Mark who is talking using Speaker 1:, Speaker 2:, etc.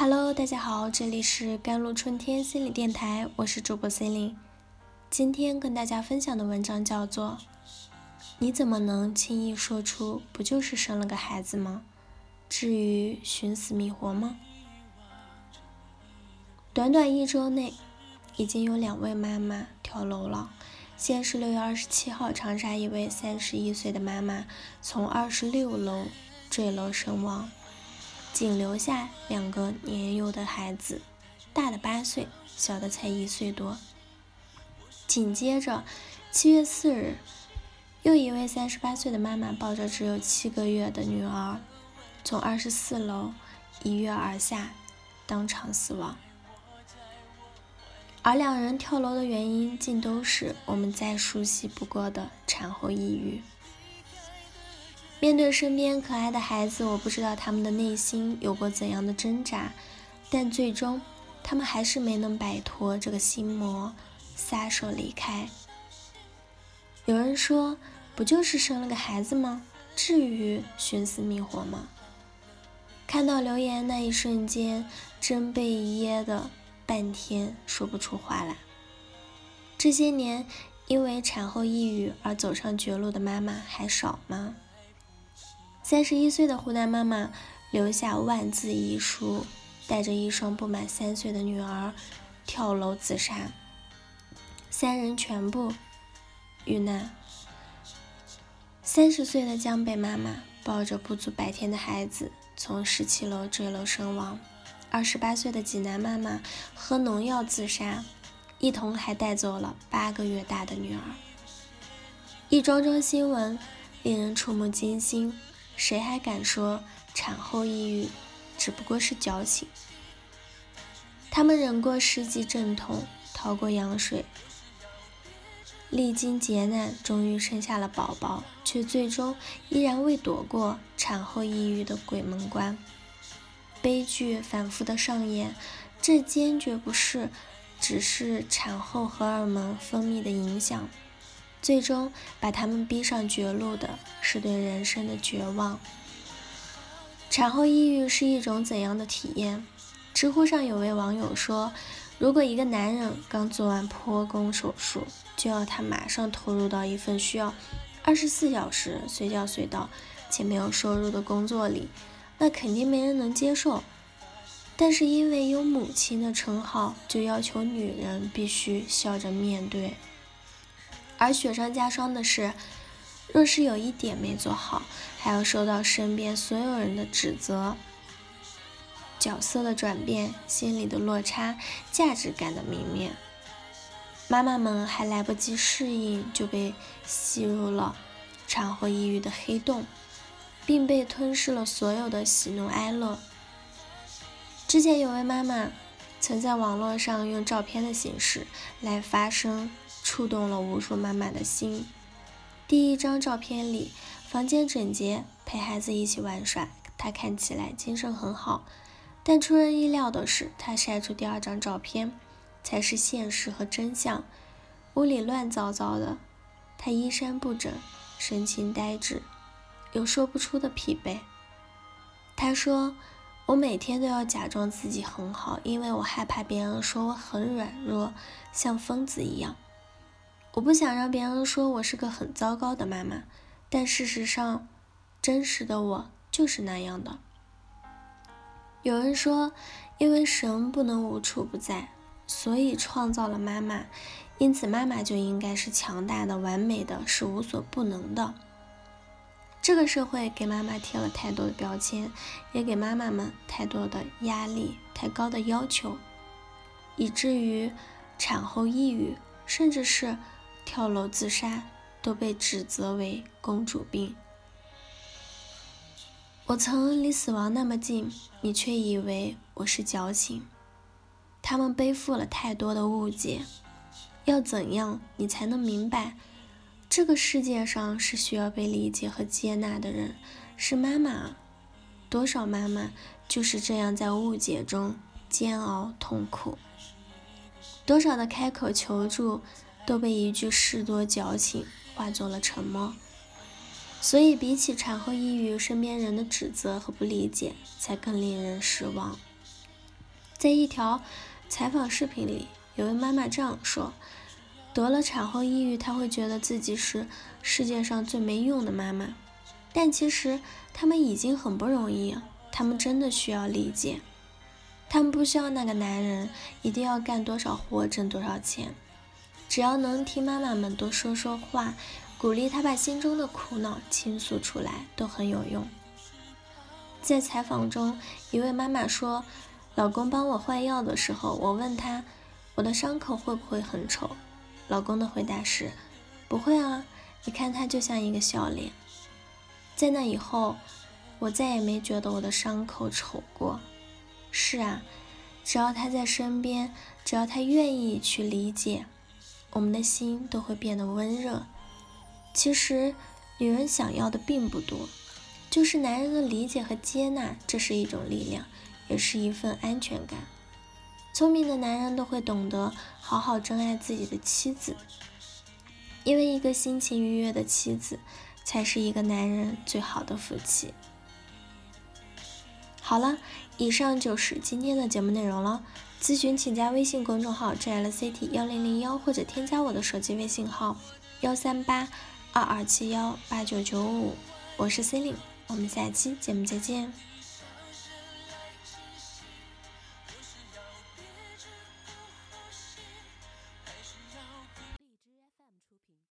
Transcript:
Speaker 1: Hello，大家好，这里是甘露春天心理电台，我是主播 C 琳。今天跟大家分享的文章叫做《你怎么能轻易说出不就是生了个孩子吗？至于寻死觅活吗？》短短一周内，已经有两位妈妈跳楼了。先是六月二十七号，长沙一位三十一岁的妈妈从二十六楼坠楼身亡。仅留下两个年幼的孩子，大的八岁，小的才一岁多。紧接着，七月四日，又一位三十八岁的妈妈抱着只有七个月的女儿，从二十四楼一跃而下，当场死亡。而两人跳楼的原因，竟都是我们再熟悉不过的产后抑郁。面对身边可爱的孩子，我不知道他们的内心有过怎样的挣扎，但最终他们还是没能摆脱这个心魔，撒手离开。有人说，不就是生了个孩子吗？至于寻死觅活吗？看到留言那一瞬间，真被噎得半天说不出话来。这些年，因为产后抑郁而走上绝路的妈妈还少吗？三十一岁的湖南妈妈留下万字遗书，带着一双不满三岁的女儿跳楼自杀，三人全部遇难。三十岁的江北妈妈抱着不足百天的孩子从十七楼坠楼身亡。二十八岁的济南妈妈喝农药自杀，一同还带走了八个月大的女儿。一桩桩新闻令人触目惊心。谁还敢说产后抑郁只不过是矫情？他们忍过十级阵痛，逃过羊水，历经劫难，终于生下了宝宝，却最终依然未躲过产后抑郁的鬼门关。悲剧反复的上演，这坚决不是只是产后荷尔蒙分泌的影响。最终把他们逼上绝路的是对人生的绝望。产后抑郁是一种怎样的体验？知乎上有位网友说：“如果一个男人刚做完剖宫手术，就要他马上投入到一份需要二十四小时随叫随到且没有收入的工作里，那肯定没人能接受。但是因为有母亲的称号，就要求女人必须笑着面对。”而雪上加霜的是，若是有一点没做好，还要受到身边所有人的指责。角色的转变，心理的落差，价值感的泯灭，妈妈们还来不及适应，就被吸入了产后抑郁的黑洞，并被吞噬了所有的喜怒哀乐。之前有位妈妈曾在网络上用照片的形式来发声。触动了无数妈妈的心。第一张照片里，房间整洁，陪孩子一起玩耍，他看起来精神很好。但出人意料的是，他晒出第二张照片，才是现实和真相。屋里乱糟糟的，他衣衫不整，神情呆滞，有说不出的疲惫。他说：“我每天都要假装自己很好，因为我害怕别人说我很软弱，像疯子一样。”我不想让别人说我是个很糟糕的妈妈，但事实上，真实的我就是那样的。有人说，因为神不能无处不在，所以创造了妈妈，因此妈妈就应该是强大的、完美的，是无所不能的。这个社会给妈妈贴了太多的标签，也给妈妈们太多的压力、太高的要求，以至于产后抑郁，甚至是。跳楼自杀都被指责为公主病。我曾离死亡那么近，你却以为我是矫情。他们背负了太多的误解。要怎样你才能明白，这个世界上是需要被理解和接纳的人，是妈妈。多少妈妈就是这样在误解中煎熬痛苦。多少的开口求助。都被一句“事多矫情”化作了沉默。所以，比起产后抑郁，身边人的指责和不理解，才更令人失望。在一条采访视频里，有位妈妈这样说：得了产后抑郁，她会觉得自己是世界上最没用的妈妈。但其实他们已经很不容易，他们真的需要理解。他们不需要那个男人一定要干多少活挣多少钱，只要能听妈妈们多说说话，鼓励她把心中的苦恼倾诉出来，都很有用。在采访中，一位妈妈说：“老公帮我换药的时候，我问他，我的伤口会不会很丑？老公的回答是：不会啊，你看他就像一个笑脸。”在那以后，我再也没觉得我的伤口丑过。是啊，只要他在身边，只要他愿意去理解，我们的心都会变得温热。其实，女人想要的并不多，就是男人的理解和接纳，这是一种力量，也是一份安全感。聪明的男人都会懂得好好珍爱自己的妻子，因为一个心情愉悦的妻子。才是一个男人最好的福气。好了，以上就是今天的节目内容了。咨询请加微信公众号 “jlct 幺零零幺”或者添加我的手机微信号幺三八二二七幺八九九五。我是 c e l i n e 我们下期节目再见。